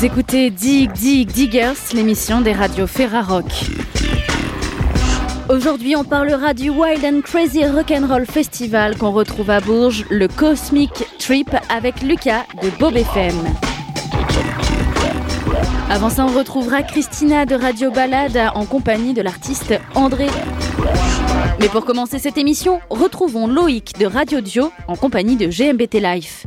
Vous écoutez Dig Dig Diggers, l'émission des radios Ferrarock. Aujourd'hui, on parlera du Wild and Crazy Rock'n'Roll Festival qu'on retrouve à Bourges, le Cosmic Trip avec Lucas de Bob FM. Avant ça, on retrouvera Christina de Radio Balade en compagnie de l'artiste André. Mais pour commencer cette émission, retrouvons Loïc de Radio Dio en compagnie de GMBT Life.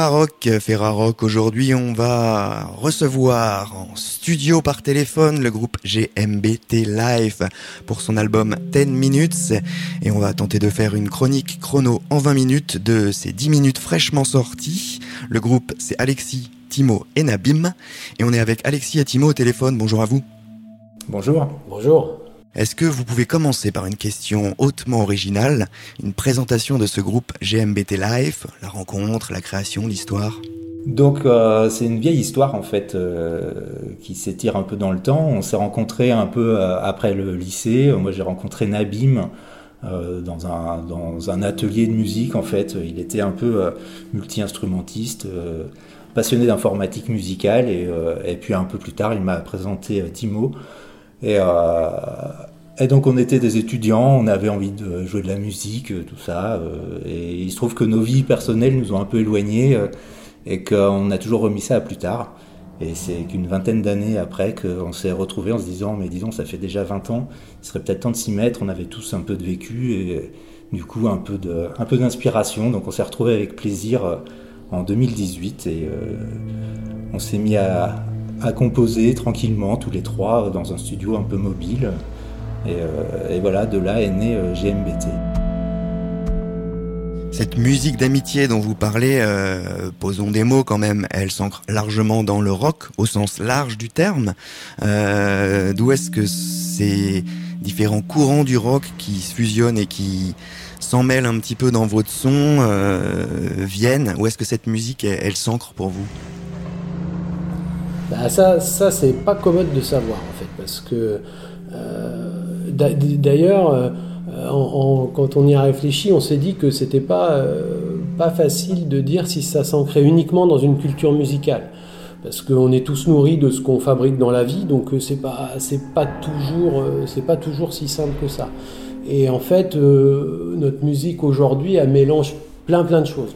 Ferrarock, Ferrarock, aujourd'hui on va recevoir en studio par téléphone le groupe GMBT Live pour son album 10 Minutes et on va tenter de faire une chronique chrono en 20 minutes de ces 10 minutes fraîchement sorties. Le groupe c'est Alexis, Timo et Nabim et on est avec Alexis et Timo au téléphone. Bonjour à vous. Bonjour. Bonjour. Est-ce que vous pouvez commencer par une question hautement originale, une présentation de ce groupe GMBT Life, la rencontre, la création, l'histoire? Donc euh, c'est une vieille histoire en fait euh, qui s'étire un peu dans le temps. On s'est rencontrés un peu euh, après le lycée. Moi j'ai rencontré Nabim dans, un, dans un atelier de musique en fait. Il était un peu multi-instrumentiste, passionné d'informatique musicale et, puis un peu plus tard il m'a présenté Timo. Et donc on était des étudiants, on avait envie de jouer de la musique, euh, tout ça. Euh, et il se trouve que nos vies personnelles nous ont un peu éloignés et qu'on a toujours remis ça à plus tard. Et c'est qu'une vingtaine d'années après qu'on s'est retrouvés en se disant, mais disons, ça fait déjà 20 ans, il serait peut-être temps de s'y mettre. On avait tous un peu de vécu et du coup un peu d'inspiration. Donc on s'est retrouvés avec plaisir en 2018 et on s'est mis à composer tranquillement tous les trois dans un studio un peu mobile. Et, euh, voilà, de là est né euh, GMBT. Cette musique d'amitié dont vous parlez, euh, posons des mots quand même, elle s'ancre largement dans le rock au sens large du terme. D'où est-ce que ces différents courants du rock qui se fusionnent et qui s'en mêle un petit peu dans votre son, euh, viennent? Ou est-ce que cette musique, elle, s'ancre pour vous? Bah ça, ça c'est pas commode de savoir en fait, parce que d'ailleurs, quand on y a réfléchi, on s'est dit que c'était pas, pas facile de dire si ça s'ancrait uniquement dans une culture musicale parce qu'on est tous nourris de ce qu'on fabrique dans la vie, donc euh, c'est pas pas toujours euh, si simple que ça. Et en fait, euh, notre musique aujourd'hui, elle mélange plein plein de choses.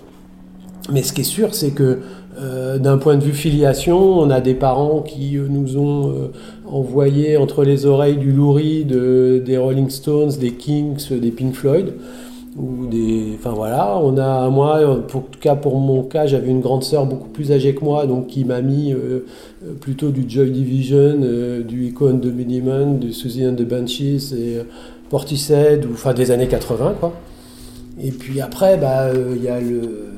Mais ce qui est sûr, c'est que d'un point de vue filiation, on a des parents qui nous ont envoyé entre les oreilles du Lou Reed, des Rolling Stones, des Kings, des Pink Floyd ou des enfin voilà. On a moi pour en tout cas pour mon cas j'avais une grande sœur beaucoup plus âgée que moi donc qui m'a mis euh, euh, plutôt du Joy Division euh, du Icon de Miniman du Susie and the Banshees et Portishead ou enfin des années 80 quoi. Et puis après bah il y a le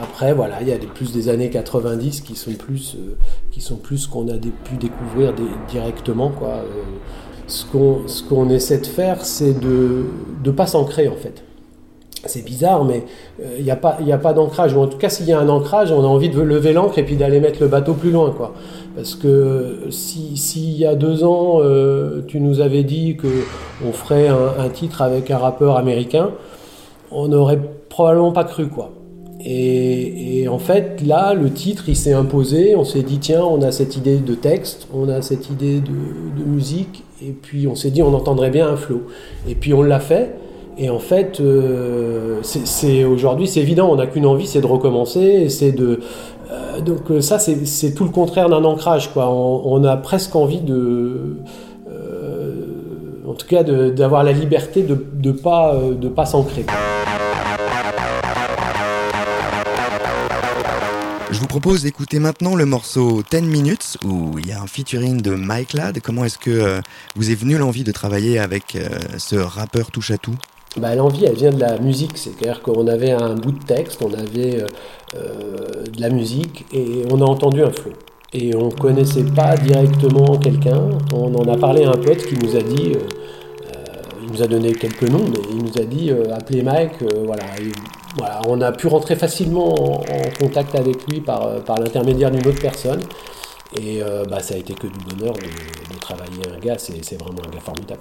après voilà il y a des, plus des années 90 qui sont plus qui sont plus qu'on a pu découvrir directement quoi ce qu'on essaie de faire, c'est de ne pas s'ancrer en fait. C'est bizarre, mais il euh, n'y a pas, a pas d'ancrage. Ou en tout cas, s'il y a un ancrage, on a envie de lever l'ancre et puis d'aller mettre le bateau plus loin. Quoi. Parce que si, y a deux ans, euh, tu nous avais dit qu'on ferait un, un, titre avec un rappeur américain, on n'aurait probablement pas cru. quoi. Et, en fait, là, le titre, il s'est imposé. On s'est dit, tiens, on a cette idée de texte, on a cette idée de, musique, et puis on s'est dit, on entendrait bien un flow. Et puis on l'a fait. Et en fait, euh, aujourd'hui, c'est évident, on n'a qu'une envie, c'est de recommencer. c'est de euh, donc euh, ça, c'est tout le contraire d'un ancrage. On, a presque envie de, en tout cas, d'avoir la liberté de ne pas, pas Je vous propose d'écouter maintenant le morceau 10 Minutes où il y a un featuring de Mike Ladd. Comment est-ce que euh, vous est venu l'envie de travailler avec euh, ce rappeur touche à tout? Bah, L'envie, elle vient de la musique. C'est-à-dire qu'on avait un bout de texte, on avait euh, de la musique et on a entendu un flow. Et on connaissait pas directement quelqu'un. On en a parlé à un pote qui nous a dit il nous a donné quelques noms, mais il nous a dit appelez Mike, voilà, on a pu rentrer facilement en, contact avec lui par, euh, par l'intermédiaire d'une autre personne. Et euh, bah, ça a été que du bonheur de, travailler un gars, c'est, vraiment un gars formidable.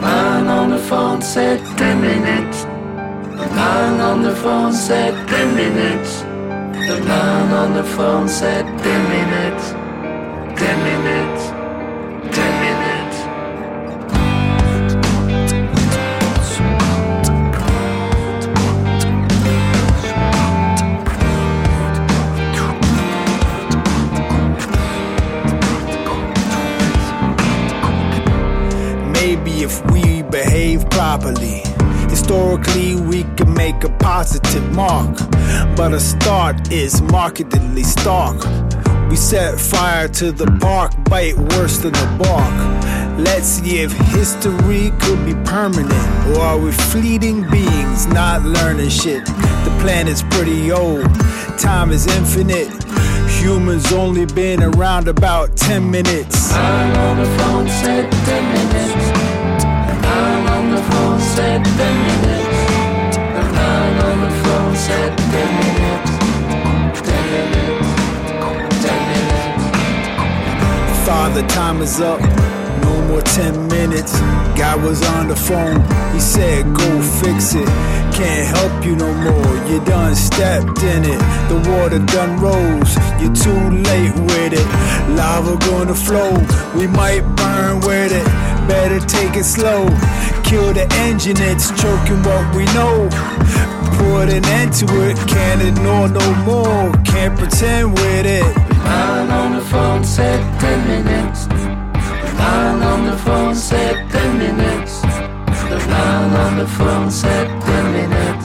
man on the phone said 10 minutes. On the phone said 10 minutes. The man on the phone said 10 minutes. 10 minutes. 10 minutes. Maybe if we behave properly Historically, we can make a positive mark, but a start is markedly stark. We set fire to the bark, bite worse than the bark. Let's see if history could be permanent, or are we fleeting beings not learning shit? The planet's pretty old, time is infinite. Humans only been around about 10 minutes. I'm on the phone, said 10 minutes. I'm on the phone, said 10 minutes. Father, time is up. No more 10 minutes. Guy was on the phone. He said, Go fix it. Can't help you no more. You done stepped in it. The water done rose. You're too late with it. Lava gonna flow. We might burn with it. Better take it slow. Kill the engine, it's choking what we know put an end to it. Can't ignore no more. Can't pretend with it. Man on the phone said 10 minutes. The on the phone said 10 minutes. The on the phone said 10 minutes.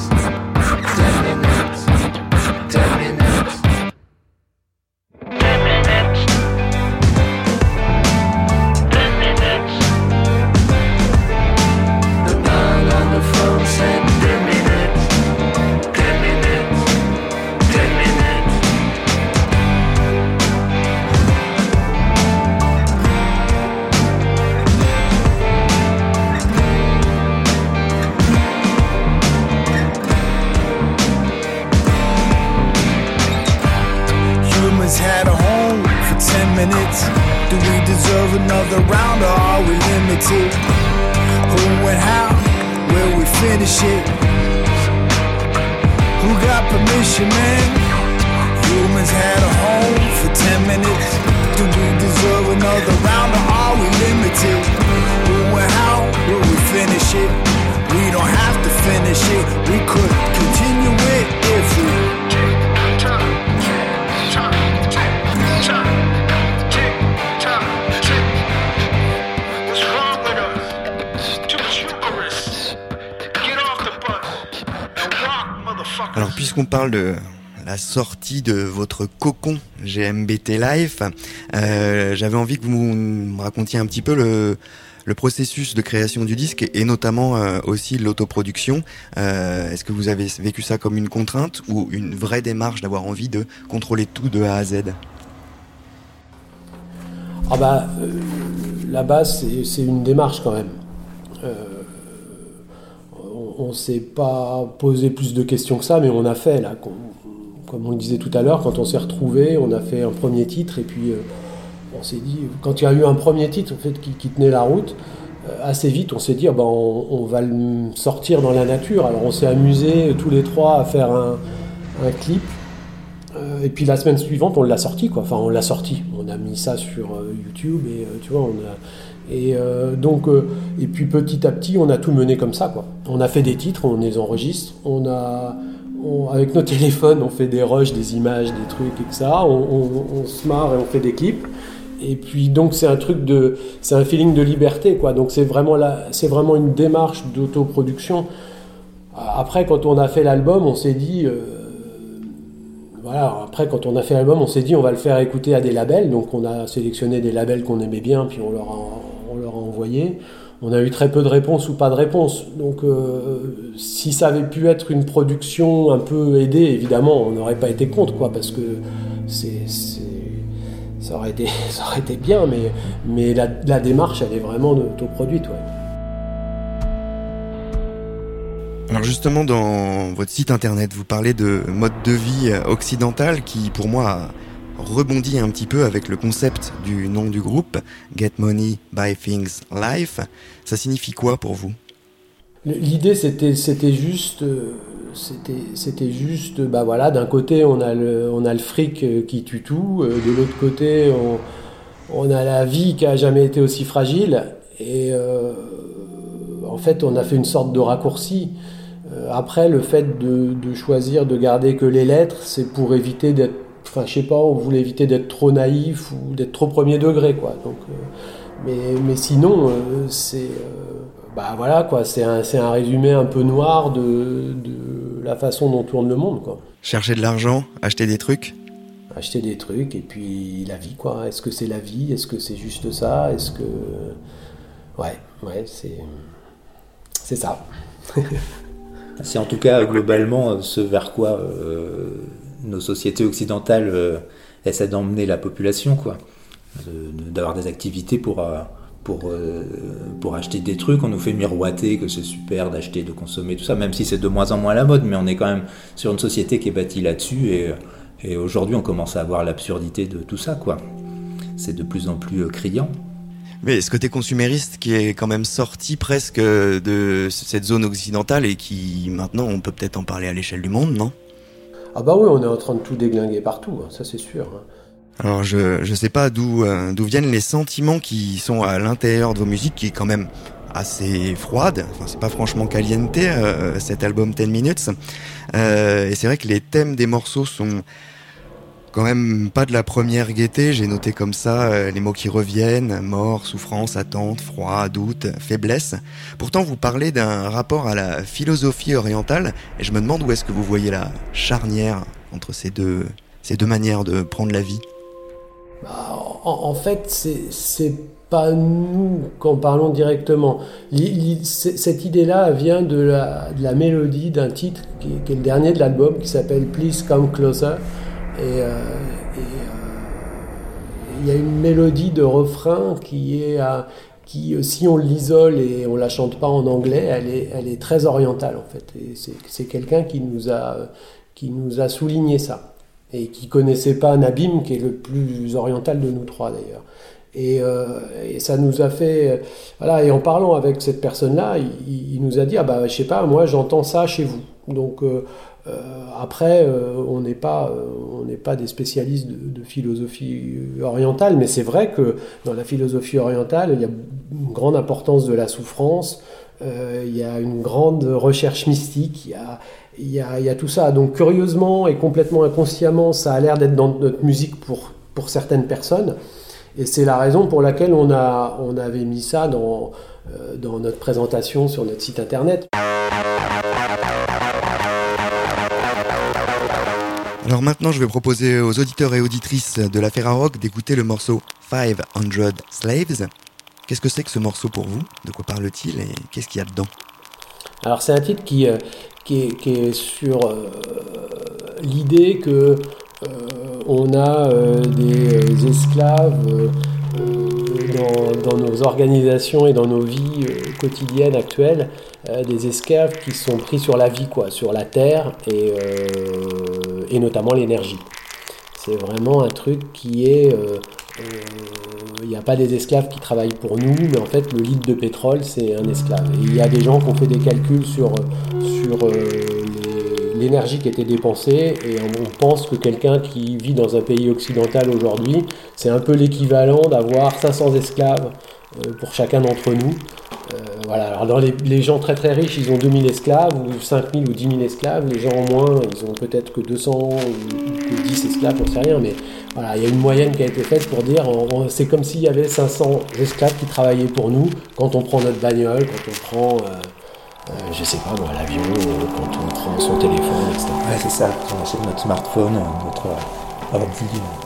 Permission, man? Parle de la sortie de votre cocon GMBT Life, euh, j'avais envie que vous me racontiez un petit peu le, processus de création du disque et notamment euh, aussi l'autoproduction. Euh, Est-ce que vous avez vécu ça comme une contrainte ou une vraie démarche d'avoir envie de contrôler tout de A à Z? Ah bah, là-bas, c'est c'est une démarche quand même. Euh, on ne s'est pas posé plus de questions que ça, mais on a fait, là, com- comme on le disait tout à l'heure, quand on s'est retrouvé, on a fait un premier titre, et puis euh, on s'est dit, quand il y a eu un premier titre fait, qui, tenait la route, euh, assez vite, on s'est dit, ah ben, on, va le sortir dans la nature. Alors on s'est amusé tous les trois à faire un, clip. Euh, et puis la semaine suivante, on l'a sorti, quoi. Enfin, on l'a sorti. On a mis ça sur euh, YouTube et euh, tu vois. Et euh, donc, euh, et puis petit à petit, on a tout mené comme ça, quoi. On a fait des titres, on les enregistre, on a, avec nos téléphones, on fait des rushs, des images, des trucs et ça. On, se marre et on fait des clips. Et puis donc c'est un truc de, c'est un feeling de liberté, quoi. Donc c'est vraiment c'est vraiment une démarche d'autoproduction. Après, quand on a fait l'album, on s'est dit. euh, voilà, après, quand on a fait l'album, on s'est dit on va le faire écouter à des labels. Donc, on a sélectionné des labels qu'on aimait bien, puis on leur a On a eu très peu de réponses ou pas de réponses. Donc, euh, si ça avait pu être une production un peu aidée, évidemment, on n'aurait pas été contre, quoi, parce que ça, aurait été, bien, mais, la, démarche, elle est vraiment autoproduite, ouais. Alors justement, dans votre site internet, vous parlez de mode de vie occidental qui, pour moi, a rebondi un petit peu avec le concept du nom du groupe, Get Money, Buy Things, Life. Ça signifie quoi pour vous? L'idée, c'était, c'était juste, euh, c'était, c'était juste, bah voilà, d'un côté, on a le, on a le fric euh, qui tue tout, euh, de l'autre côté, on, on a la vie qui a jamais été aussi fragile, et en fait, on a fait une sorte de raccourci. Après, le fait de, de choisir de garder que les lettres, c'est pour éviter d'être, enfin, je sais pas, on voulait éviter d'être trop naïf ou d'être trop premier degré, quoi. Donc, euh, mais, mais sinon, euh, c'est, euh, bah voilà, quoi, c'est un, c'est un résumé un peu noir de, de la façon dont tourne le monde, quoi. Chercher de l'argent, acheter des trucs Acheter des trucs et puis la vie, quoi. Est-ce que c'est la vie? Est-ce que c'est juste ça? Est-ce que, ouais, ouais, c'est, c'est ça. C'est en tout cas globalement ce vers quoi euh, nos sociétés occidentales euh, essaient d'emmener la population, quoi. D'avoir des activités pour, euh, pour, euh, pour acheter des trucs. On nous fait miroiter que c'est super d'acheter, de consommer, tout ça, même si c'est de moins en moins la mode, mais on est quand même sur une société qui est bâtie là-dessus et, et aujourd'hui on commence à voir l'absurdité de tout ça, quoi. C'est de plus en plus criant. Mais ce côté consumériste qui est quand même sorti presque de cette zone occidentale et qui maintenant on peut peut-être en parler à l'échelle du monde, non? Ah bah oui, on est en train de tout déglinguer partout, hein, ça c'est sûr. hein. Alors je je sais pas d'où euh, d'où viennent les sentiments qui sont à l'intérieur de vos musiques qui est quand même assez froide. Enfin c'est pas franchement caliente euh, cet album 10 minutes. Euh, et c'est vrai que les thèmes des morceaux sont quand même pas de la première gaieté. J'ai noté comme ça euh, les mots qui reviennent mort, souffrance, attente, froid, doute, faiblesse. Pourtant vous parlez d'un rapport à la philosophie orientale et je me demande où est-ce que vous voyez la charnière entre ces deux ces deux manières de prendre la vie. Bah, en, fait, c'est pas nous qu'en parlons directement. Cette idée-là vient de la, de la mélodie d'un titre qui est le dernier de l'album, qui s'appelle Please Come Closer. Et, euh, euh, il y a une mélodie de refrain qui est qui, euh, si on l'isole et on la chante pas en anglais, elle est, elle est très orientale en fait. C'est quelqu'un qui nous a qui nous a souligné ça. et qui connaissait pas Nabim, qui est le plus oriental de nous trois d'ailleurs. Et, ça nous a fait. Voilà, et en parlant avec cette personne-là, il, nous a dit Ah bah, je sais pas, moi j'entends ça chez vous. Donc euh, après, euh, on n'est pas, n'est pas des spécialistes de, de philosophie orientale, mais c'est vrai que dans la philosophie orientale, il y a une grande importance de la souffrance, il y a une grande recherche mystique, il y a, il y, a, il y a tout ça. Donc curieusement et complètement inconsciemment, ça a l'air d'être dans notre musique pour, pour certaines personnes. Et c'est la raison pour laquelle on, a, on avait mis ça dans, euh, dans notre présentation sur notre site internet. Alors maintenant, je vais proposer aux auditeurs et auditrices de la Ferrarock d'écouter le morceau 500 Slaves. Qu'est-ce que c'est que ce morceau pour vous? De quoi parle-t-il et qu'est-ce qu'il y a dedans? Alors c'est un titre qui, euh, qui, est, sur euh, l'idée que euh, on a des esclaves dans, dans, nos organisations et dans nos vies quotidiennes actuelles, des esclaves qui sont pris sur la vie, quoi, sur la terre et, et notamment l'énergie. C'est vraiment un truc qui est il n'y a pas des esclaves qui travaillent pour nous, mais en fait, le litre de pétrole, c'est un esclave. Et il y a des gens qui ont fait des calculs sur, sur euh, l'énergie qui était dépensée, et on, pense que quelqu'un qui vit dans un pays occidental aujourd'hui, c'est un peu l'équivalent d'avoir 500 esclaves euh, pour chacun d'entre nous. Euh, voilà, alors dans les, gens très très riches, ils ont 2000 esclaves, ou 5000 ou 10 000 esclaves, les gens en moins, ils ont peut-être que 200 ou que 10 esclaves, on sait rien, mais voilà, il y a une moyenne qui a été faite pour dire, c'est comme s'il y avait 500 esclaves qui travaillaient pour nous quand on prend notre bagnole, quand on prend, euh, euh, je sais pas l'avion, quand on prend son téléphone, etc. Ouais, c'est ça, achète notre smartphone, notre ordi.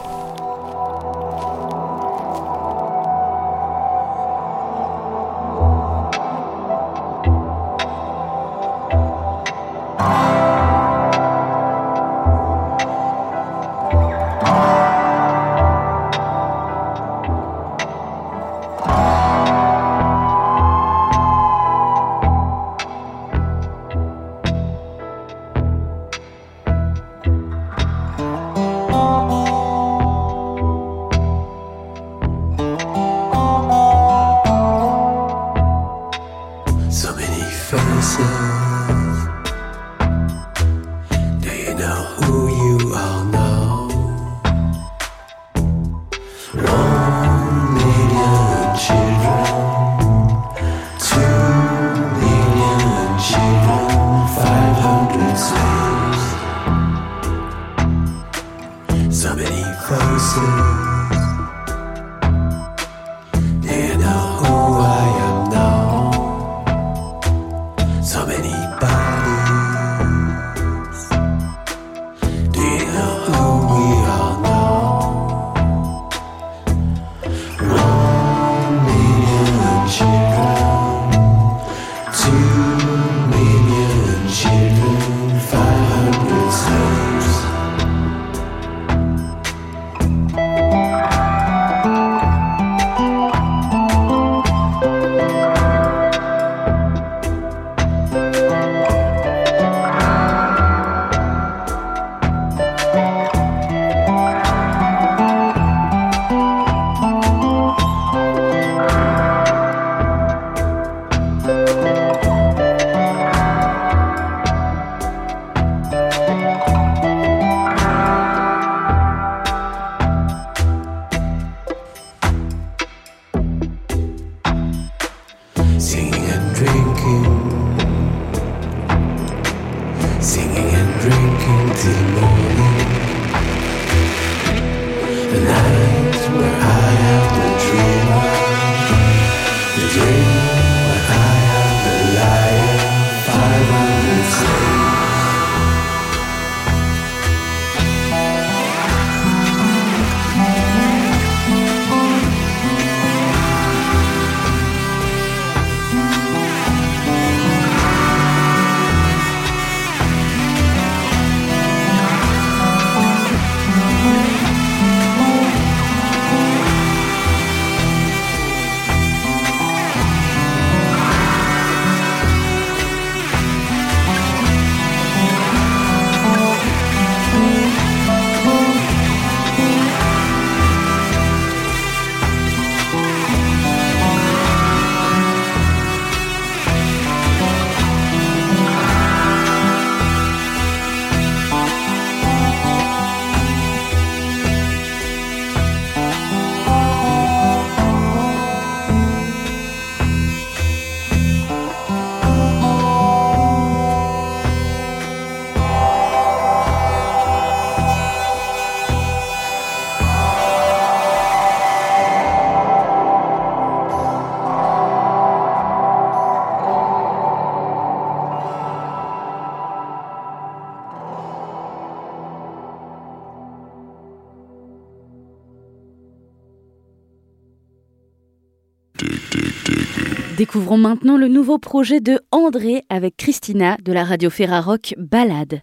Découvrons maintenant le nouveau projet de André avec Christina de la radio Ferrarock Balade.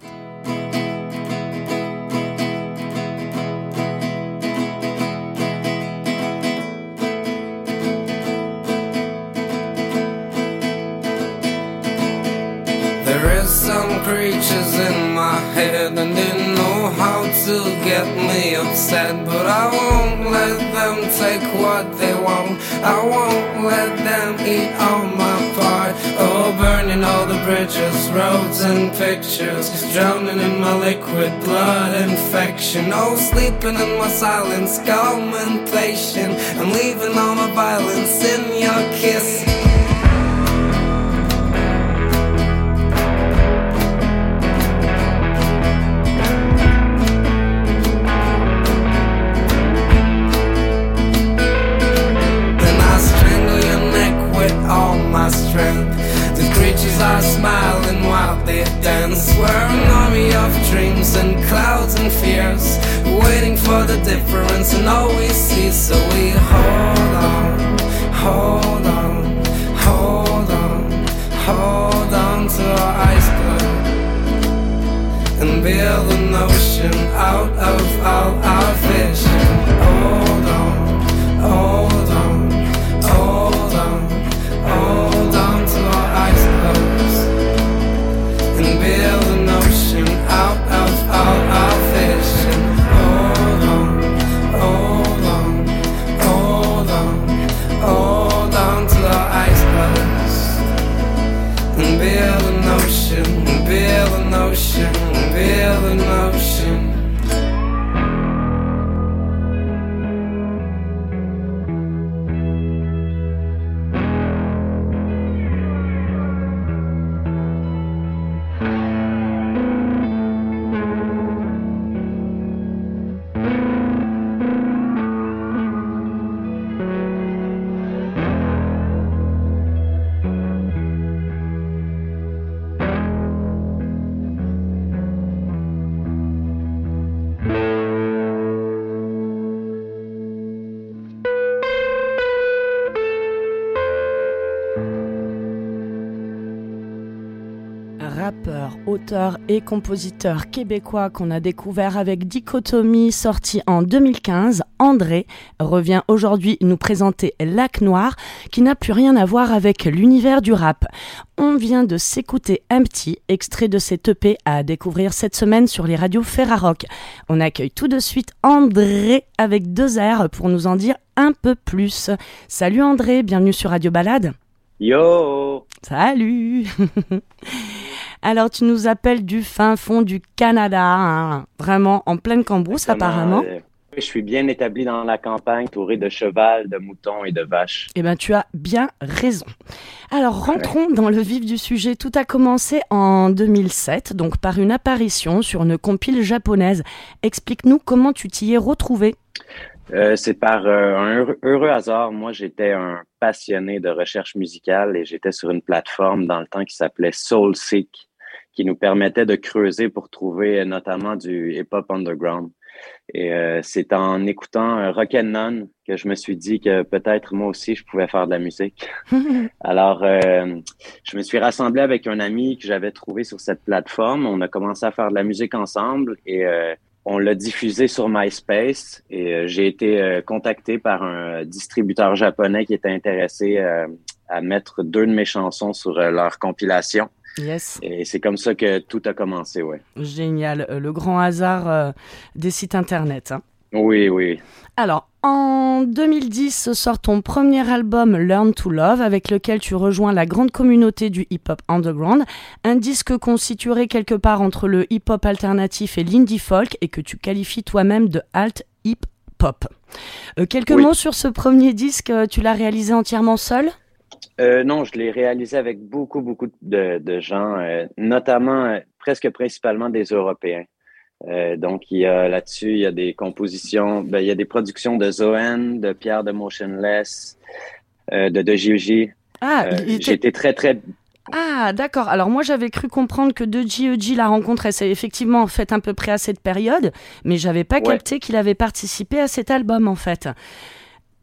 How to get me upset But I won't let them take what they want. I won't let them eat all my pride Oh, burning all the bridges, roads and pictures Drowning in my liquid blood infection. Oh, sleeping in my silence, calm and patient. I'm leaving all my violence in your kiss all my strength. The creatures are smiling while they dance. We're an army of dreams and clouds and fears, waiting for the difference and all we see. So we hold on, hold on, hold on, hold on to our iceberg and build an ocean out of all our vision. Hold on, hold on, auteur et compositeur québécois qu'on a découvert avec Dichotomie sorti en 2015, André revient aujourd'hui nous présenter Lac Noir qui n'a plus rien à voir avec l'univers du rap. On vient de s'écouter Empty, extrait de cet EP à découvrir cette semaine sur les radios Ferrarock. On accueille tout de suite André avec deux airs pour nous en dire un peu plus. Salut André, bienvenue sur Radio Balade. Yo Salut Alors tu nous appelles du fin fond du Canada, hein, vraiment en pleine cambrousse apparemment. Euh, je suis bien établi dans la campagne, touré de cheval, de moutons et de vaches. Eh bien tu as bien raison. Alors rentrons dans le vif du sujet. Tout a commencé en 2007, donc par une apparition sur une compile japonaise. Explique-nous comment tu t'y es retrouvé. Euh, c'est par euh, un heureux, heureux hasard. Moi, j'étais un passionné de recherche musicale et j'étais sur une plateforme dans le temps qui s'appelait SoulSeek, qui nous permettait de creuser pour trouver euh, notamment du hip-hop underground. Et euh, c'est en écoutant euh, Rock'n'None que je me suis dit que peut-être moi aussi je pouvais faire de la musique. Alors, euh, je me suis rassemblé avec un ami que j'avais trouvé sur cette plateforme. On a commencé à faire de la musique ensemble et euh, on l'a diffusé sur MySpace. Et euh, j'ai été contacté par un distributeur japonais qui était intéressé euh, à mettre deux de mes chansons sur euh, leur compilation. Yes, Et c'est comme ça que tout a commencé, ouais. génial. Euh, Le grand hasard euh, des sites internet. hein. Oui, oui. Alors, en 2010 sort ton premier album Learn to Love avec lequel tu rejoins la grande communauté du hip-hop underground, un disque constitué quelque part entre le hip-hop alternatif et l'indie folk et que tu qualifies toi-même de alt hip-hop. Euh, quelques Oui. mots sur ce premier disque, tu l'as réalisé entièrement seul? Euh, non, je l'ai réalisé avec beaucoup, beaucoup de, de gens, euh, notamment, euh, presque principalement des Européens. Donc, il y a là-dessus, il y a des compositions, ben, il y a des productions de Zoen, de Pierre de Motionless, de De. Ah, J'ai été très, très... Ah, d'accord. Alors moi, j'avais cru comprendre que de GEG, la rencontre, elle s'est effectivement faite à peu près à cette période, mais j'avais pas Ouais. capté qu'il avait participé à cet album, en fait.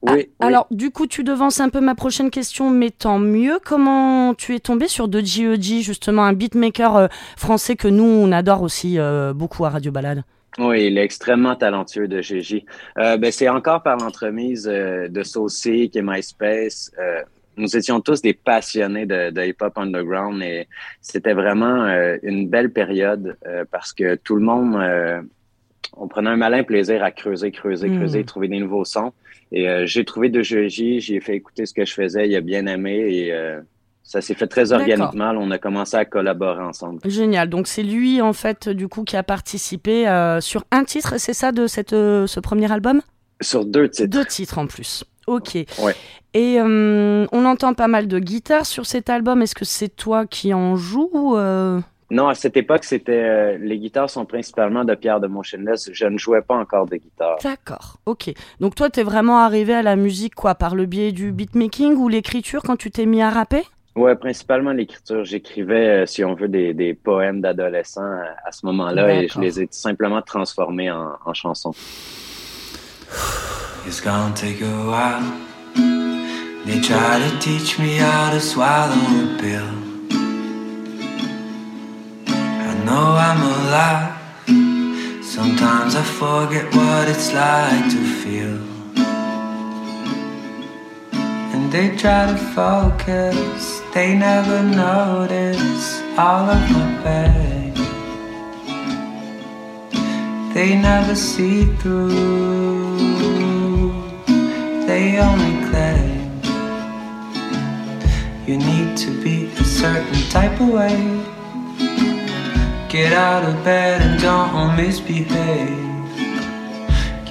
Oui, oui. Alors, du coup, tu devances un peu ma prochaine question, mais tant mieux. Comment tu es tombé sur de GEG, justement, un beatmaker euh, français que nous, on adore aussi euh, beaucoup à Radio Balade? Oui, il est extrêmement talentueux de GG. Euh, ben, c'est encore par l'entremise euh, de Saucy et MySpace. Euh, nous étions tous des passionnés de, de hip-hop underground et c'était vraiment une belle période parce que tout le monde, on prenait un malin plaisir à creuser, creuser, creuser, trouver des nouveaux sons. Et euh, j'ai trouvé de GG, j'ai fait écouter ce que je faisais, il a bien aimé et euh, ça s'est fait très organiquement. On a commencé à collaborer ensemble. Génial. Donc, c'est lui, en fait, du coup, qui a participé euh, sur un titre, c'est ça, de cette, ce premier album? Sur deux titres. Deux titres en plus. Ok. Ouais. Et on entend pas mal de guitare sur cet album. Est-ce que c'est toi qui en joues ou, Non, à cette époque, c'était euh, les guitares sont principalement de Pierre de Motionless. Je ne jouais pas encore de guitare. D'accord, ok. Donc toi, t'es vraiment arrivé à la musique quoi Par le biais du beatmaking ou l'écriture quand tu t'es mis à rapper? Ouais, principalement l'écriture. J'écrivais, euh, si on veut, des, des poèmes d'adolescents à, à ce moment-là et je les ai simplement transformés en, en chansons. It's gonna take a while. They try to teach me how to swallow a pill. Know I'm alive. Sometimes I forget what it's like to feel. And they try to focus, they never notice all of my pain. They never see through, they only claim you need to be a certain type of way. Get out of bed and don't misbehave.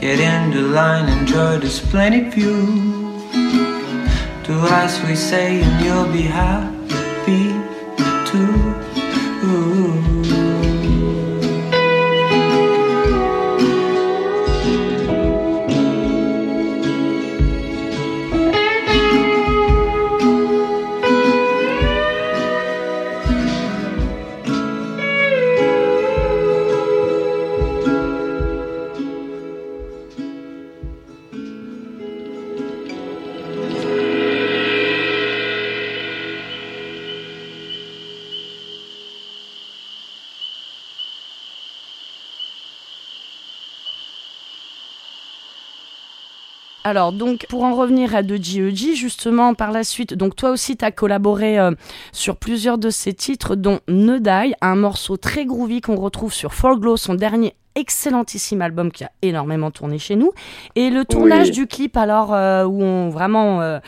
Get into line, enjoy this plenty view. Do as we say, and you'll be happy too. Alors donc pour en revenir à de GEG justement par la suite, donc toi aussi tu as collaboré euh, sur plusieurs de ces titres dont Ne Die, un morceau très groovy qu'on retrouve sur Forglow, son dernier excellentissime album qui a énormément tourné chez nous et le tournage Oui. du clip alors euh, où on vraiment euh,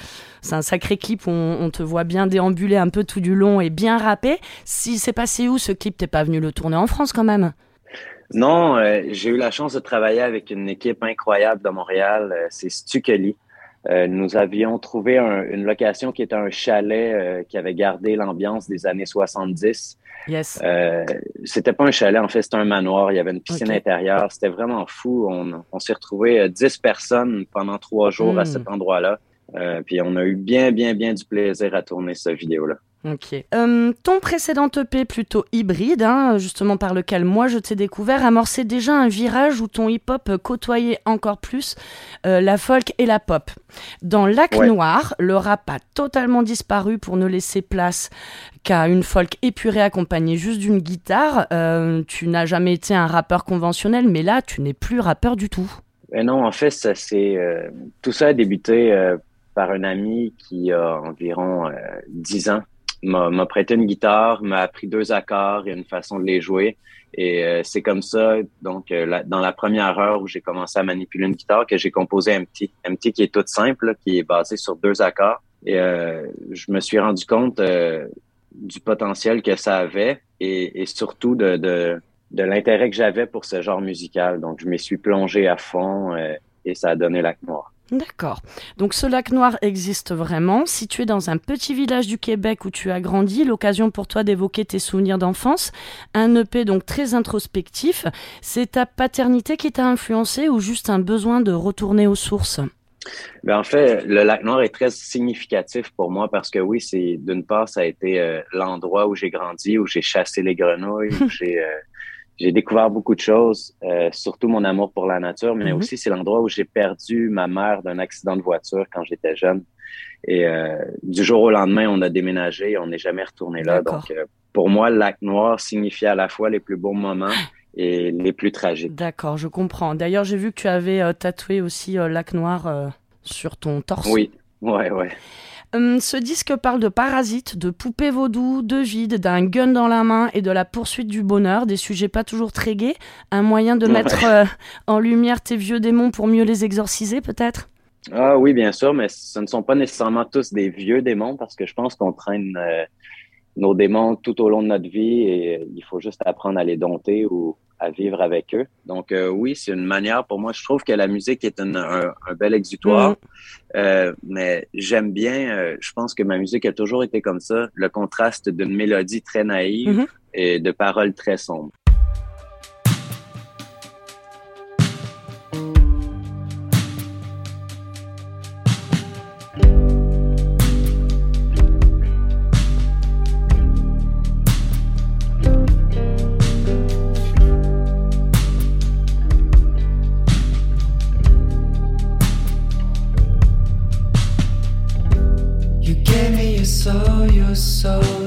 c'est un sacré clip où on, on te voit bien déambuler un peu tout du long et bien rapper. Si c'est passé où ce clip? T'es pas venu le tourner en France quand même? Non, euh, j'ai eu la chance de travailler avec une équipe incroyable de Montréal. euh, c'est Stukely. Euh, nous avions trouvé un- une location qui était un chalet euh, qui avait gardé l'ambiance des années 70. Yes. Euh, c'était pas un chalet, en fait, c'était un manoir. Il y avait une piscine intérieure. C'était vraiment fou. On, on s'est retrouvé 10 personnes pendant trois jours à Mm. cet endroit-là. Euh, puis on a eu bien, bien, bien du plaisir à tourner cette vidéo-là. Ok. Euh, ton précédent EP plutôt hybride, hein, justement par lequel moi je t'ai découvert, amorçait déjà un virage où ton hip-hop côtoyait encore plus euh, la folk et la pop. Dans Lac Ouais. Noir, le rap a totalement disparu pour ne laisser place qu'à une folk épurée accompagnée juste d'une guitare. Euh, tu n'as jamais été un rappeur conventionnel, mais là tu n'es plus rappeur du tout. Et non, en fait, ça c'est euh, tout ça a débuté euh, par un ami qui a environ euh, 10 ans m'a prêté une guitare, m'a appris deux accords et une façon de les jouer. Et euh, c'est comme ça, donc euh, la- dans la première heure où j'ai commencé à manipuler une guitare, que j'ai composé Empty. Empty qui est toute simple, là, qui est basé sur deux accords. Et euh, je me suis rendu compte euh, du potentiel que ça avait et, et surtout de, de, de l'intérêt que j'avais pour ce genre musical. Donc je m'y suis plongé à fond euh, et ça a donné Lac Noir. D'accord. Donc ce lac noir existe vraiment. Situé dans un petit village du Québec où tu as grandi, l'occasion pour toi d'évoquer tes souvenirs d'enfance. Un EP donc très introspectif. C'est ta paternité qui t'a influencé ou juste un besoin de retourner aux sources? Ben, en fait, le lac Noir est très significatif pour moi parce que oui, c'est d'une part, ça a été euh, l'endroit où j'ai grandi, où j'ai chassé les grenouilles, où j'ai euh, j'ai découvert beaucoup de choses, euh, surtout mon amour pour la nature, mais Mhm. aussi c'est l'endroit où j'ai perdu ma mère d'un accident de voiture quand j'étais jeune. Et euh, du jour au lendemain, on a déménagé, on n'est jamais retourné là. Donc, euh, pour moi, le lac noir signifie à la fois les plus beaux moments et les plus tragiques. D'accord, je comprends. D'ailleurs, j'ai vu que tu avais tatoué aussi Lac Noir sur ton torse. Oui, ouais, ouais. Hum, ce disque parle de parasites, de poupées vaudou, de vide, d'un gun dans la main et de la poursuite du bonheur, des sujets pas toujours très gais, un moyen de mettre euh, en lumière tes vieux démons pour mieux les exorciser peut-être? Ah oui, bien sûr, mais ce ne sont pas nécessairement tous des vieux démons parce que je pense qu'on traîne euh, nos démons tout au long de notre vie et euh, il faut juste apprendre à les dompter ou à vivre avec eux. Donc euh, oui, c'est une manière pour moi. Je trouve que la musique est une- un, un bel exutoire, Mhm. euh, mais j'aime bien. euh, je pense que ma musique a toujours été comme ça, le contraste d'une mélodie très naïve Mhm. et de paroles très sombres. so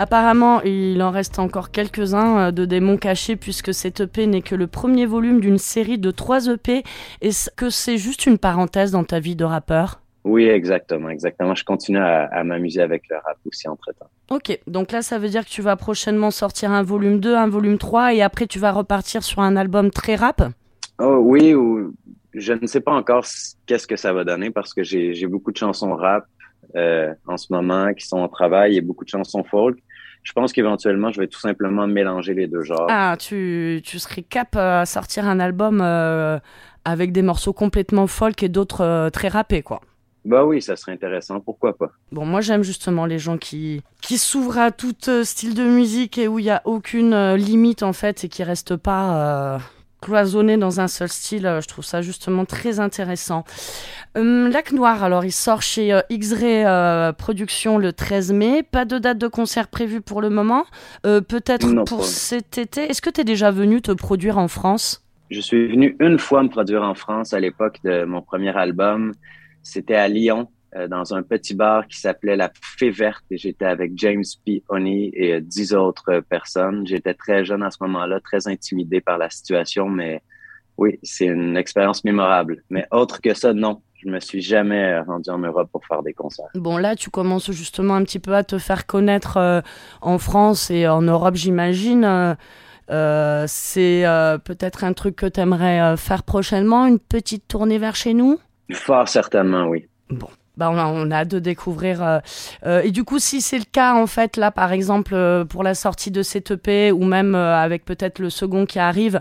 Apparemment, il en reste encore quelques-uns euh, de démons cachés puisque cette EP n'est que le premier volume d'une série de trois EP. Est-ce que c'est juste une parenthèse dans ta vie de rappeur? Oui, exactement, exactement. Je continue à, à m'amuser avec le rap aussi entre-temps. Ok, donc là ça veut dire que tu vas prochainement sortir un volume 2, un volume 3 et après tu vas repartir sur un album très rap? Oh oui, ou je ne sais pas encore qu'est-ce que ça va donner parce que j'ai j'ai beaucoup de chansons rap euh, en ce moment qui sont en travail et beaucoup de chansons folk. Je pense qu'éventuellement, je vais tout simplement mélanger les deux genres. Ah, tu, tu serais cap à sortir un album euh, avec des morceaux complètement folk et d'autres euh, très rappés quoi. Bah oui, ça serait intéressant, pourquoi pas. Bon, moi j'aime justement les gens qui, qui s'ouvrent à tout euh, style de musique et où il n'y a aucune limite en fait et qui restent pas cloisonnés dans un seul style. Euh, Je trouve ça justement très intéressant. Hum, Lac Noir, alors il sort chez euh, X-Ray euh, Productions le 13 mai. Pas de date de concert prévue pour le moment. Euh, Peut-être pour pas. cet été. Est-ce que tu es déjà venu te produire en France? Je suis venu une fois me produire en France à l'époque de mon premier album. C'était à Lyon, dans un petit bar qui s'appelait La Fée Verte et j'étais avec James P. Honey et euh, dix autres euh, personnes. J'étais très jeune à ce moment-là, très intimidé par la situation, mais oui, c'est une expérience mémorable. Mais autre que ça, non. Je me suis jamais euh, rendu en Europe pour faire des concerts. Bon, là, tu commences justement un petit peu à te faire connaître euh, en France et en Europe, j'imagine. Euh, euh, c'est euh, peut-être un truc que tu aimerais faire prochainement, une petite tournée vers chez nous? Fort certainement, oui. Bon. Bah on, a, on a hâte de découvrir. euh, euh, et du coup, si c'est le cas, en fait, là, par exemple, euh, pour la sortie de cet EP, ou même avec peut-être le second qui arrive,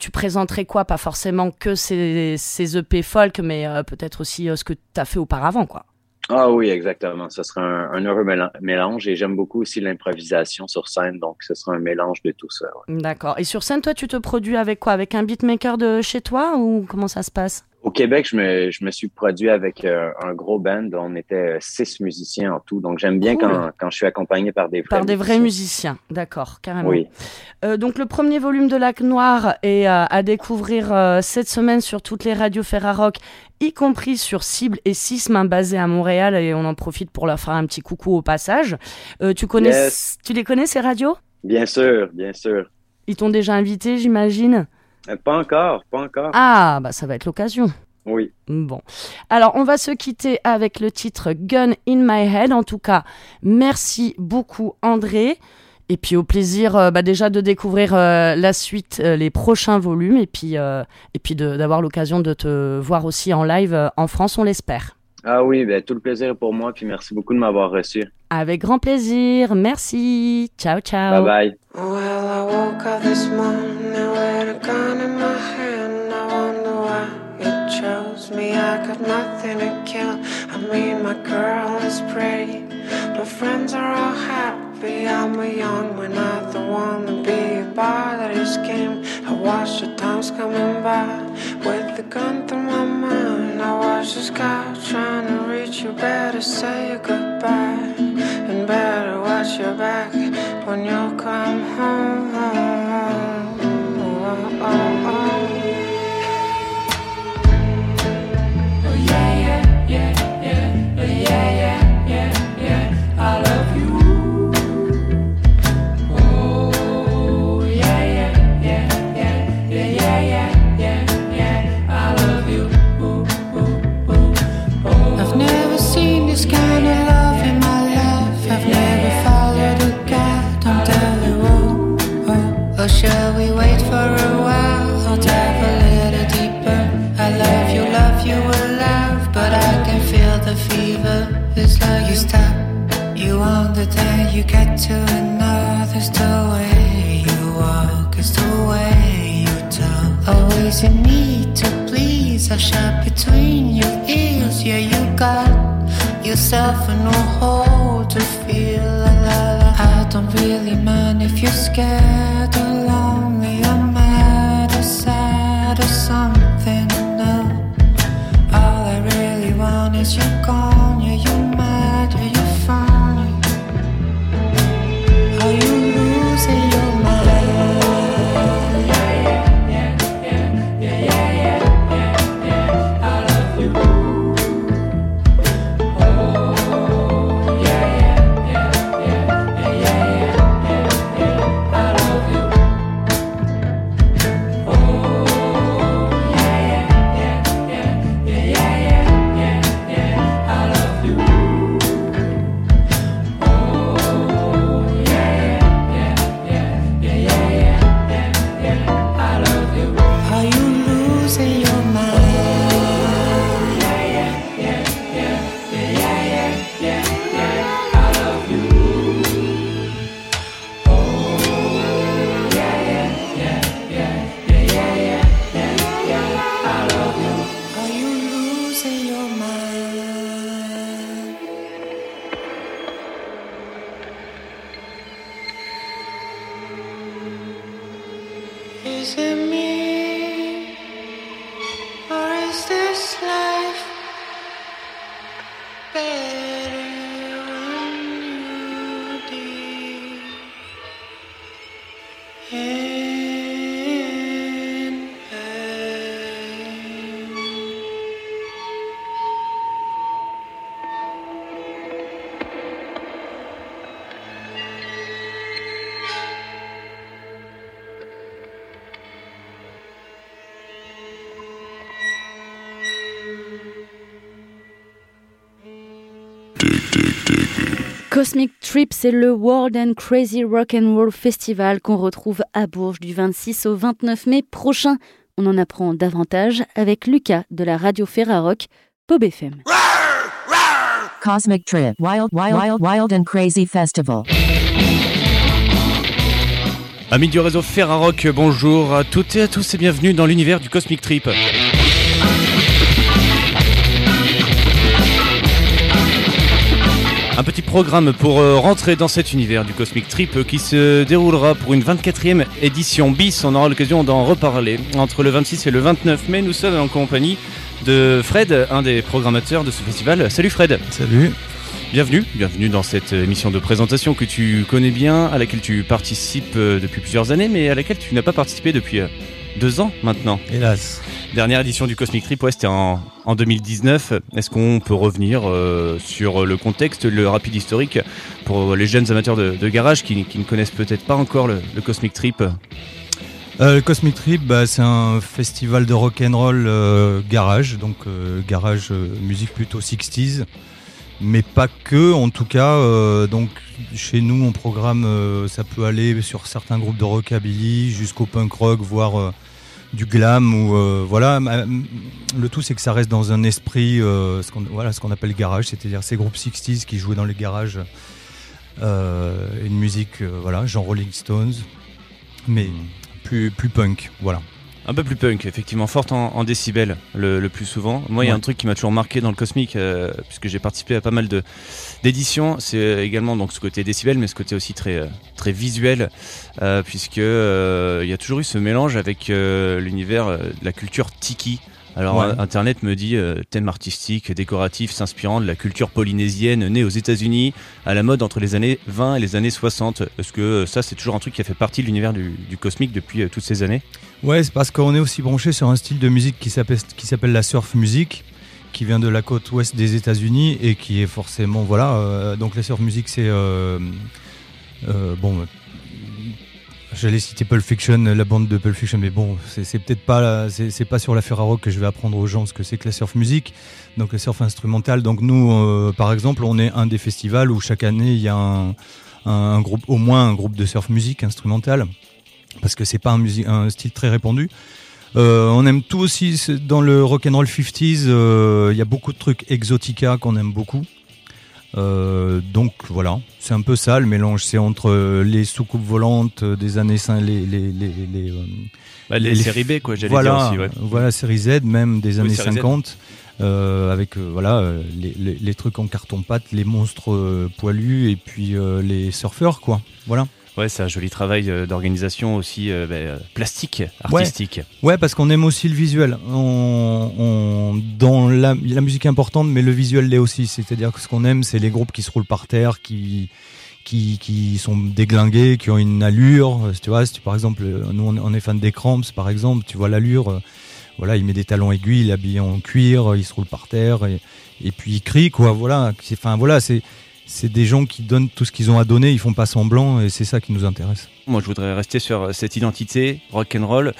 tu présenterais quoi? Pas forcément que ces, ces EP folk, mais peut-être aussi ce que tu as fait auparavant, quoi. Ah oui, exactement. Ce sera un, un heureux méla- mélange et j'aime beaucoup aussi l'improvisation sur scène, donc ce sera un mélange de tout ça. ouais. D'accord. Et sur scène, toi, tu te produis avec quoi? Avec un beatmaker de chez toi ou comment ça se passe? Au Québec, je me, je me suis produit avec euh, un gros band. On était euh, six musiciens en tout, donc j'aime bien Cool. quand, quand je suis accompagné par des vrais Par des vrais musiciens. D'accord, carrément. Oui. Euh, donc le premier volume de Lac Noir est euh, à découvrir cette semaine sur toutes les radios Ferrarock, y compris sur Cible et Sisme, hein, basé à Montréal, et on en profite pour leur faire un petit coucou au passage. Tu, connais, Yes. tu les connais ces radios? Bien sûr, bien sûr. Ils t'ont déjà invité, j'imagine? Pas encore, pas encore. Ah, bah ça va être l'occasion. Oui. Bon. Alors, on va se quitter avec le titre Gun in My Head. En tout cas, merci beaucoup, André. Et puis, au plaisir euh, bah, déjà de découvrir euh, la suite, euh, les prochains volumes, et puis, euh, et puis d'avoir l'occasion de te voir aussi en live euh, en France, on l'espère. Ah oui, ben, tout le plaisir pour moi, puis merci beaucoup de m'avoir reçu. Avec grand plaisir, merci. Ciao, ciao. Bye bye. Well, I woke up this morning with a gun in my hand. I wonder why you chose me. I got nothing to kill. I mean, my girl is pretty. My friends are all happy. I'm a young one, not the one to be a bother. This game, I watch the times coming by. Back when you come home. Yourself in a hole to feel. La. I don't really mind if you're scared Cosmic Trip, c'est le World and Crazy Rock and Roll Festival qu'on retrouve à Bourges du 26 au 29 mai prochain. On en apprend davantage avec Lucas de la radio Ferrarock, Pop FM. Cosmic Trip, Wild, Wild, Wild, Wild and Crazy Festival. Amis du réseau Ferrarock, bonjour à toutes et à tous et bienvenue dans l'univers du Cosmic Trip. Un petit programme pour euh, rentrer dans cet univers du Cosmic Trip euh, qui se déroulera pour une 24e édition bis. On aura l'occasion d'en reparler. Entre le 26 et le 29 mai, nous sommes en compagnie de Fred, un des programmateurs de ce festival. Salut Fred. Salut. Bienvenue, bienvenue dans cette émission de présentation que tu connais bien, à laquelle tu participes euh, depuis plusieurs années, mais à laquelle tu n'as pas participé depuis deux ans maintenant. Hélas. Dernière édition du Cosmic Trip, ouais, c'était en, en 2019. Est-ce qu'on peut revenir euh, sur le contexte, le rapide historique pour les jeunes amateurs de, de garage qui, qui ne connaissent peut-être pas encore le, le Cosmic Trip? Euh, le Cosmic Trip, bah, c'est un festival de rock and roll euh, garage, donc euh, garage euh, musique plutôt 60s, mais pas que. En tout cas, euh, donc chez nous, on programme, euh, ça peut aller sur certains groupes de rockabilly jusqu'au punk rock, voire euh, du glam ou euh, voilà. Le tout, c'est que ça reste dans un esprit, euh, ce qu'on voilà, ce qu'on appelle garage, c'est-à-dire ces groupes 60s qui jouaient dans les garages. Euh, une musique, voilà, genre Rolling Stones, mais plus, plus punk, voilà. Un peu plus punk, effectivement, forte en, en décibels le, le plus souvent. Moi, il y a un truc qui m'a toujours marqué dans le Cosmic, euh, puisque j'ai participé à pas mal de d'éditions. C'est également donc ce côté décibels, mais ce côté aussi très euh, très visuel, euh, puisque euh, il y a toujours eu ce mélange avec euh, l'univers euh, de la culture tiki. Alors Ouais. euh, Internet me dit euh, thème artistique, décoratif, s'inspirant de la culture polynésienne née aux États-Unis, à la mode entre les années 20 et les années 60. Est-ce que euh, ça, c'est toujours un truc qui a fait partie de l'univers du, du Cosmic depuis euh, toutes ces années? Ouais, c'est parce qu'on est aussi branché sur un style de musique qui s'appelle qui s'appelle la surf music, qui vient de la côte ouest des États-Unis et qui est forcément voilà. euh, donc la surf music, c'est euh, euh, bon. J'allais citer Pulp Fiction, la bande de Pulp Fiction, mais bon, c'est peut-être pas, c'est pas sur la Ferraro que je vais apprendre aux gens ce que c'est que la surf music, donc la surf instrumentale. Donc nous, par exemple, on est un des festivals où chaque année il y a un, groupe, au moins un groupe de surf music instrumentale, parce que c'est pas un, un style très répandu. Euh, on aime tout aussi dans le rock and roll 50s. euh, Il y a beaucoup de trucs exotica qu'on aime beaucoup. Euh, donc voilà, c'est un peu ça le mélange. C'est entre les soucoupes volantes des années 5, les les les les, Bah, les séries B, quoi, j'allais voilà, dire aussi, ouais. Voilà, série Z, même des Oui, années série Z. 50, euh, avec euh, voilà les, les, les trucs en carton pâte, les monstres euh, poilus et puis les surfeurs quoi. Voilà. Ouais, c'est un joli travail euh, d'organisation aussi euh, bah, euh, plastique, artistique. Ouais, parce qu'on aime aussi le visuel. On, on- dans la, la musique est importante, mais le visuel l'est aussi. C'est-à-dire que ce qu'on aime, c'est les groupes qui se roulent par terre, qui, qui, qui sont déglingués, qui ont une allure. Tu vois, si tu, par exemple, nous on est- fan des Cramps, par exemple, tu vois l'allure. Voilà, il met des talons aiguilles, il est habillé en cuir, il se roule par terre et, et puis il crie quoi. Voilà, enfin voilà, c'est c'est des gens qui donnent tout ce qu'ils ont à donner, ils font pas semblant et c'est ça qui nous intéresse. Moi, je voudrais rester sur euh, cette identité rock and roll,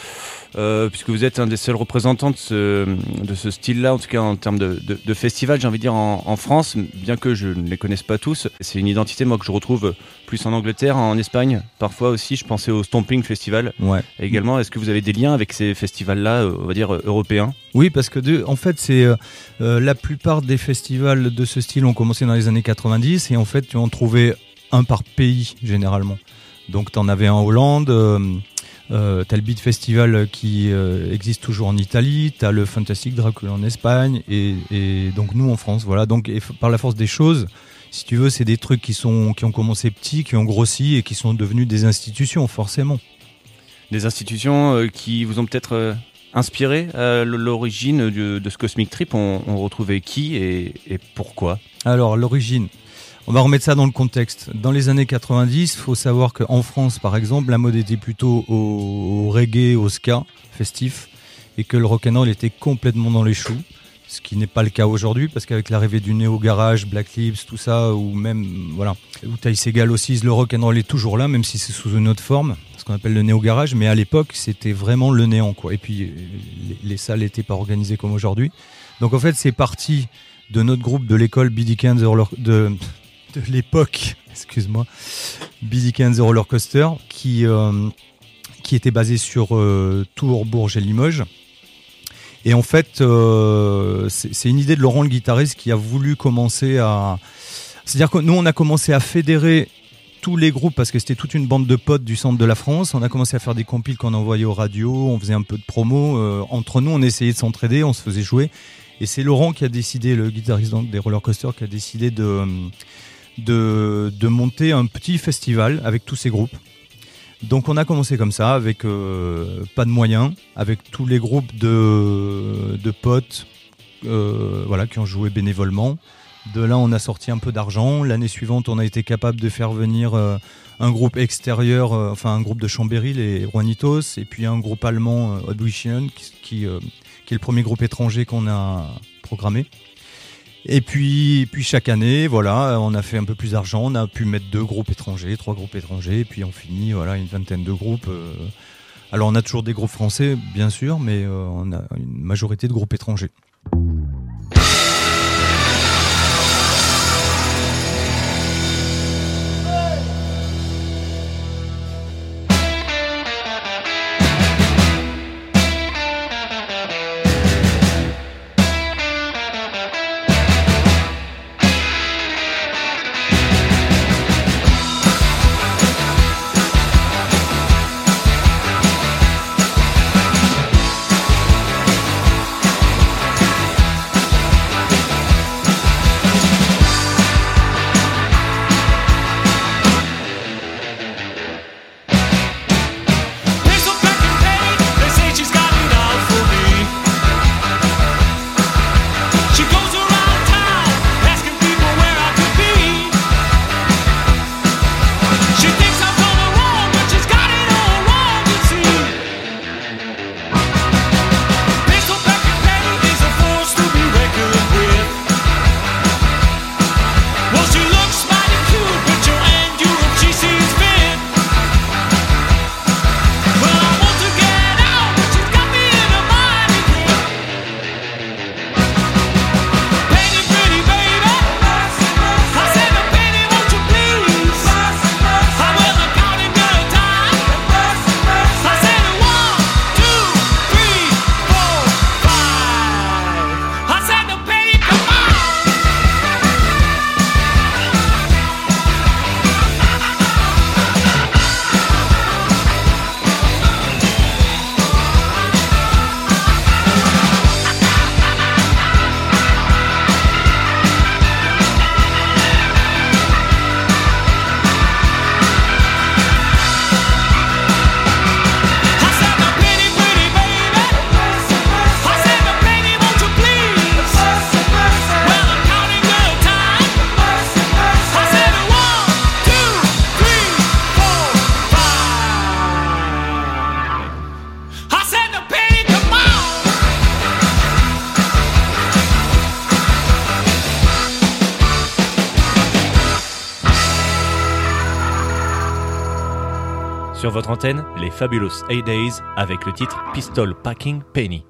euh, puisque vous êtes un des seuls représentants de ce, de ce style-là, en tout cas en termes de, de, de festival, j'ai envie de dire en, en France, bien que je ne les connaisse pas tous. C'est une identité, moi, que je retrouve plus en Angleterre, en Espagne, parfois aussi. Je pensais au Stomping Festival. Ouais. Également, est-ce que vous avez des liens avec ces festivals-là, euh, on va dire euh, européens? Oui, parce que de, en fait, c'est euh, la plupart des festivals de ce style ont commencé dans les années 90 et en fait, tu en trouvais un par pays généralement. Donc, tu en avais en Hollande, euh, euh, t'as le Beat Festival qui euh, existe toujours en Italie, t'as le Fantastic Dracula en Espagne et, et donc nous en France. Voilà. Donc, et par la force des choses, si tu veux, c'est des trucs qui sont qui ont commencé petits, qui ont grossi et qui sont devenus des institutions forcément. Des institutions euh, qui vous ont peut-être euh, inspiré à l'origine de, de ce Cosmic Trip? On, on retrouvait qui et, et pourquoi? Alors, l'origine. On va remettre ça dans le contexte. Dans les années 90, il faut savoir qu'en France, par exemple, la mode était plutôt au, reggae, au ska, festif, et que le rock'n'roll était complètement dans les choux. Ce qui n'est pas le cas aujourd'hui, parce qu'avec l'arrivée du néo-garage, Black Lips, tout ça, ou même, voilà, ou Ty aussi, le rock'n'roll est toujours là, même si c'est sous une autre forme, ce qu'on appelle le néo-garage, mais à l'époque, c'était vraiment le néant, quoi. Et puis, les, les salles n'étaient pas organisées comme aujourd'hui. Donc, en fait, c'est parti de notre groupe de l'école Roller, de, l'époque, excuse-moi, Billy Cans Roller Coaster, qui, euh, qui était basé sur euh, Tours, Bourges et Limoges. Et en fait, euh, c'est une idée de Laurent le guitariste qui a voulu commencer à... C'est-à-dire que nous, on a commencé à fédérer tous les groupes parce que c'était toute une bande de potes du centre de la France. On a commencé à faire des compiles qu'on envoyait aux radios, on faisait un peu de promo. Entre nous, on essayait de s'entraider, on se faisait jouer. Et c'est Laurent qui a décidé, le guitariste des Roller Coaster, qui a décidé de, de, de monter un petit festival avec tous ces groupes. Donc on a commencé comme ça, avec euh, pas de moyens, avec tous les groupes de, de potes euh, voilà, qui ont joué bénévolement. De là, on a sorti un peu d'argent. L'année suivante, on a été capable de faire venir euh, un groupe extérieur, enfin un groupe de Chambéry, les Juanitos, et puis un groupe allemand, euh, Audition, qui, qui est le premier groupe étranger qu'on a programmé. Et puis, puis chaque année, voilà, on a fait un peu plus d'argent. On a pu mettre deux groupes étrangers, trois groupes étrangers, et puis on finit, voilà, une vingtaine de groupes. euh. Alors on a toujours des groupes français, bien sûr, mais euh, on a une majorité de groupes étrangers. Les Fabulous A-Days avec le titre Pistol Packing Penny.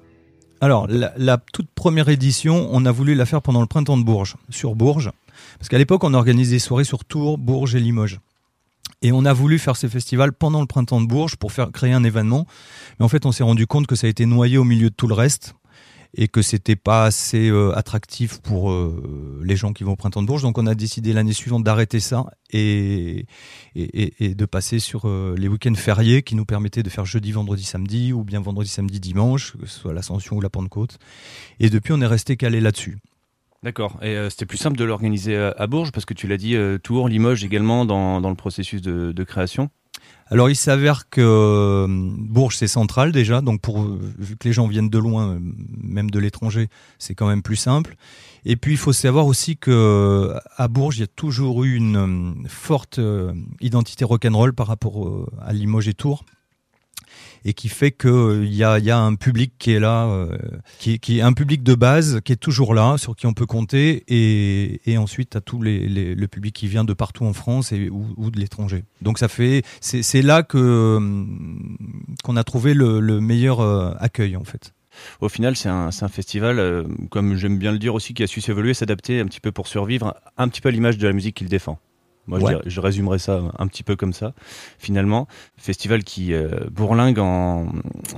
Alors, la, la toute première édition, on a voulu la faire pendant le printemps de Bourges, sur Bourges. Parce qu'à l'époque, on organisait des soirées sur Tours, Bourges et Limoges. Et on a voulu faire ces festivals pendant le printemps de Bourges pour faire créer un événement. Mais en fait, on s'est rendu compte que ça a été noyé au milieu de tout le reste et que c'était pas assez euh, attractif pour euh, les gens qui vont au printemps de Bourges. Donc on a décidé l'année suivante d'arrêter ça et, de passer sur euh, les week-ends fériés qui nous permettaient de faire jeudi, vendredi, samedi ou bien vendredi, samedi, dimanche, que ce soit l'Ascension ou la Pentecôte. Et depuis, on est resté calé là-dessus. D'accord. Et c'était plus simple de l'organiser à Bourges parce que tu l'as dit, Tours, Limoges également dans, dans le processus de création? Alors il s'avère que euh, Bourges c'est central déjà, donc pour vu que les gens viennent de loin, euh, même de l'étranger, c'est quand même plus simple. Et puis il faut savoir aussi que euh, à Bourges il y a toujours eu une forte identité rock'n'roll par rapport à Limoges et Tours. Et qui fait que il y a, un public qui est là, euh, qui, est- un public de base, qui est toujours là, sur qui on peut compter, et, ensuite à tout les, les- le public qui vient de partout en France et ou, de l'étranger. Donc ça fait, c'est là que hum, qu'on a trouvé le, le meilleur euh, accueil en fait. Au final, c'est un, festival, euh, comme j'aime bien le dire aussi, qui a su s'évoluer, s'adapter un petit peu pour survivre, un petit peu à l'image de la musique qu'il défend. Moi, Ouais. je, dirais- je résumerais ça un petit peu comme ça, finalement. Festival qui euh, bourlingue en-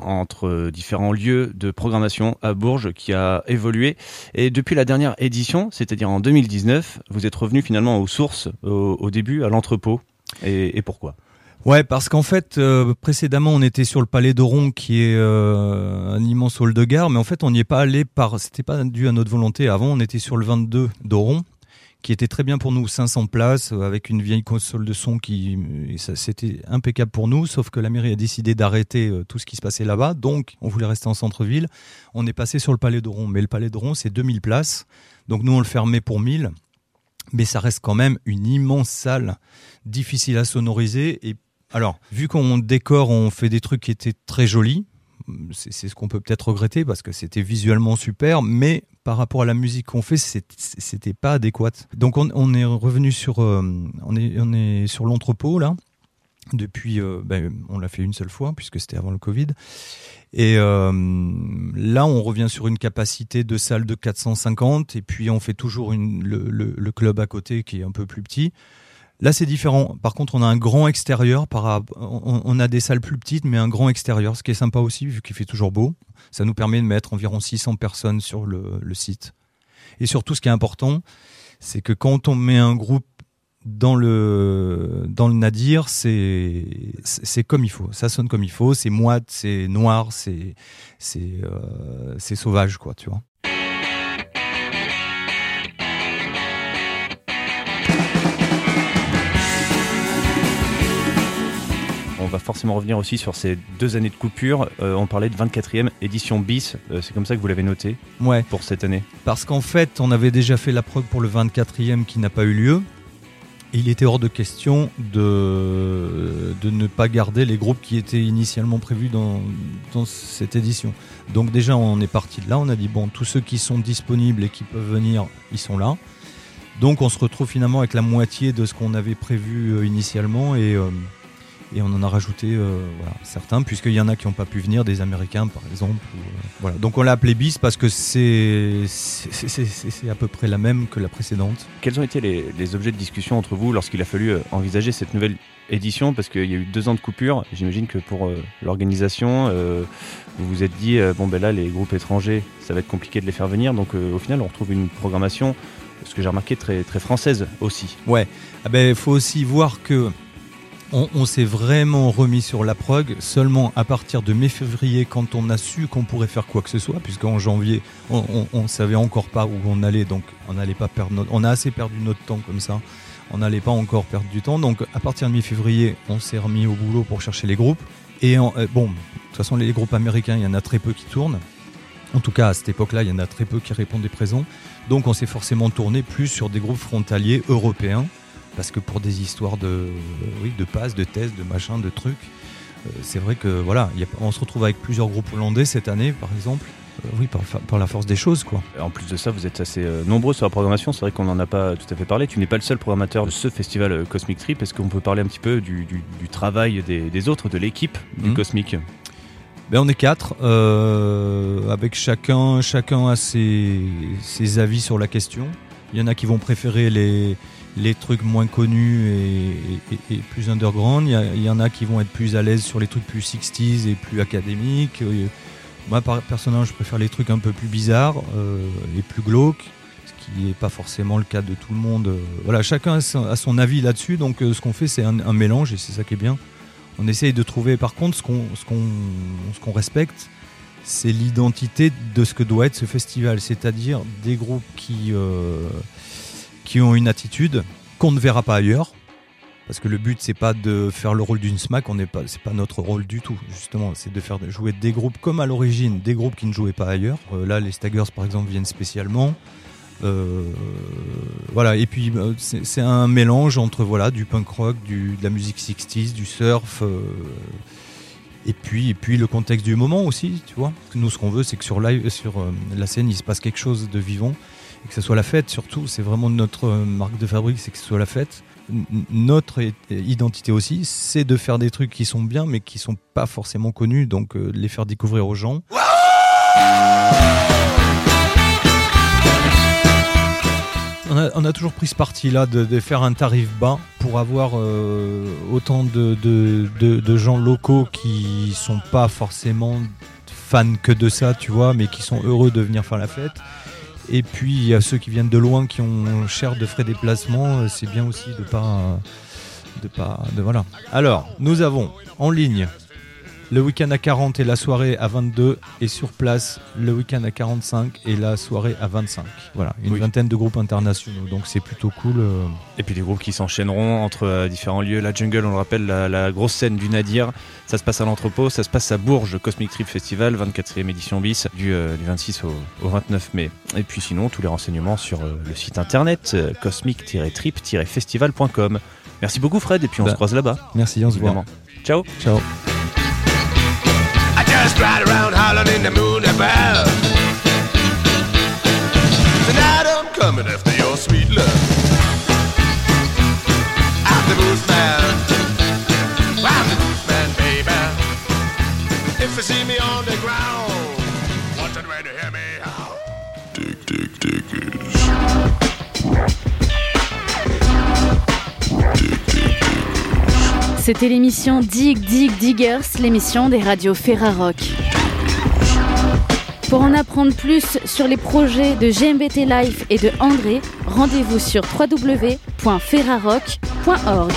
entre différents lieux de programmation à Bourges, qui a évolué. Et depuis la dernière édition, c'est-à-dire en 2019, vous êtes revenu finalement aux sources, au, au début, à l'entrepôt. Et, et pourquoi? Ouais, parce qu'en fait, euh, précédemment, on était sur le Palais d'Oron, qui est euh, un immense hall de gare, mais en fait, on n'y est pas allé par. C'était pas dû à notre volonté. Avant, on était sur le 22 d'Oron, qui était très bien pour nous, 500 places, euh, avec une vieille console de son qui, ça, c'était impeccable pour nous. Sauf que la mairie a décidé d'arrêter euh, tout ce qui se passait là-bas, donc on voulait rester en centre-ville. On est passé sur le Palais d'Oron, mais le Palais d'Oron, c'est 2000 places, donc nous on le fermait pour 1000. Mais ça reste quand même une immense salle, difficile à sonoriser et alors, vu qu'on décore, on fait des trucs qui étaient très jolis. C'est ce qu'on peut peut-être regretter parce que c'était visuellement super, mais par rapport à la musique qu'on fait, c'était pas adéquat. Donc on, est revenu sur, euh, on est, on est sur l'entrepôt là. Depuis, euh, ben, on l'a fait une seule fois puisque c'était avant le Covid. Et euh, là, on revient sur une capacité de salle de 450 et puis on fait toujours le club à côté qui est un peu plus petit. Là, c'est différent. Par contre, on a un grand extérieur. Par, on, a des salles plus petites, mais un grand extérieur, ce qui est sympa aussi, vu qu'il fait toujours beau. Ça nous permet de mettre environ 600 personnes sur le, site. Et surtout, ce qui est important, c'est que quand on met un groupe dans le, dans le nadir, c'est c'est comme il faut. Ça sonne comme il faut. C'est moite, c'est noir, c'est c'est euh, c'est sauvage, quoi, tu vois. On va forcément revenir aussi sur ces deux années de coupure. Euh, on parlait de 24e édition bis. Euh, c'est comme ça que vous l'avez noté Ouais. pour cette année. Parce qu'en fait, on avait déjà fait la prog pour le 24e qui n'a pas eu lieu. Il était hors de question de, de ne pas garder les groupes qui étaient initialement prévus dans, dans cette édition. Donc déjà, on est parti de là. On a dit, bon, tous ceux qui sont disponibles et qui peuvent venir, ils sont là. Donc on se retrouve finalement avec la moitié de ce qu'on avait prévu euh, initialement. Et, euh, et on en a rajouté euh, voilà, certains, puisqu'il y en a qui n'ont pas pu venir, des Américains par exemple. ou, euh, voilà. Donc on l'a appelé bis parce que c'est à peu près la même que la précédente. Quels ont été les, les objets de discussion entre vous lorsqu'il a fallu euh, envisager cette nouvelle édition? Parce qu'il y a eu deux ans de coupure. J'imagine que pour euh, l'organisation, vous vous êtes dit, bon ben là, les groupes étrangers, ça va être compliqué de les faire venir. Donc au final, on retrouve une programmation, ce que j'ai remarqué, très, très française aussi. Ouais, ah ben faut aussi voir que on, s'est vraiment remis sur la prog. Seulement à partir de mai-février quand on a su qu'on pourrait faire quoi que ce soit, puisqu'en janvier on, on savait encore pas où on allait, donc on n'allait pas perdre notre, on a assez perdu notre temps comme ça, on n'allait pas encore perdre du temps, donc à partir de mi-février on s'est remis au boulot pour chercher les groupes. Et euh, bon, de toute façon les groupes américains il y en a très peu qui tournent. En tout cas, à cette époque-là, il y en a très peu qui répondaient présents. Donc, on s'est forcément tourné plus sur des groupes frontaliers européens, parce que pour des histoires de, euh, oui, de passes, de tests, de machin, de trucs, euh, c'est vrai que voilà, il y a- on se retrouve avec plusieurs groupes hollandais cette année, par exemple. Euh, oui, par, par la force des choses, quoi. En plus de ça, vous êtes assez euh, nombreux sur la programmation. C'est vrai qu'on n'en a pas tout à fait parlé. Tu n'es pas le seul programmateur de ce festival Cosmic Trip. Est-ce qu'on peut parler un petit peu du, du- du travail des, des autres, de l'équipe du Mhm. Cosmic? Ben, on est quatre, euh, avec chacun, chacun a ses, ses avis sur la question. Il y en a qui vont préférer les, les trucs moins connus et, plus underground. Il y, en a qui vont être plus à l'aise sur les trucs plus 60s et plus académiques. Euh, Moi, personnellement, je préfère les trucs un peu plus bizarres euh, et plus glauques, ce qui n'est pas forcément le cas de tout le monde. Euh, Voilà, chacun a son, avis là-dessus. Donc, ce qu'on fait, c'est un, mélange et c'est ça qui est bien. On essaye de trouver, par contre, ce qu'on respecte, c'est l'identité de ce que doit être ce festival, c'est-à-dire des groupes qui, qui ont une attitude qu'on ne verra pas ailleurs. Parce que le but, c'est pas de faire le rôle d'une smack, on n'est pas, c'est pas notre rôle du tout, justement. C'est de faire jouer des groupes comme à l'origine, des groupes qui ne jouaient pas ailleurs. Euh, là, les Staggers, par exemple, viennent spécialement. Euh, voilà, et puis euh, c'est un mélange entre voilà du punk rock, de la musique 60s, du surf, et puis et puis le contexte du moment aussi, tu vois. Nous, ce qu'on veut, c'est que sur live, sur la scène, il se passe quelque chose de vivant et que ce soit la fête. Surtout, c'est vraiment notre euh, marque de fabrique, c'est que ce soit la fête. Notre identité aussi, c'est de faire des trucs qui sont bien, mais qui sont pas forcément connus, donc euh, les faire découvrir aux gens. On a, toujours pris ce parti-là de, de faire un tarif bas pour avoir euh, autant de, de, de- de gens locaux qui sont pas forcément fans que de ça, tu vois, mais qui sont heureux de venir faire la fête. Et puis il y a ceux qui viennent de loin qui ont cher de frais déplacement. euh, C'est bien aussi de pas, euh, de pas, de voilà. Alors nous avons en ligne le week-end à 40 et la soirée à 22 et sur place le week-end à 45 et la soirée à 25. Voilà, une Oui. vingtaine de groupes internationaux, donc c'est plutôt cool. euh. Et puis des groupes qui s'enchaîneront entre euh, différents lieux. La Jungle, on le rappelle, la, la grosse scène du Nadir, ça se passe à l'entrepôt, ça se passe à Bourges, Cosmic Trip Festival, 24e édition bis, du, euh, du 26 au, au 29 mai. Et puis sinon, tous les renseignements sur euh, le site internet euh, cosmic-trip-festival.com. Merci beaucoup Fred, et puis on Bah, se croise là-bas. Merci, on se voit. Ciao Ciao. Just ride around hollering in the moon above. Tonight I'm coming after your sweet love. I'm the C'était l'émission Dig Dig Diggers, l'émission des radios Ferrarock. Pour en apprendre plus sur les projets de GMBT Life et de André, rendez-vous sur www.ferrarock.org.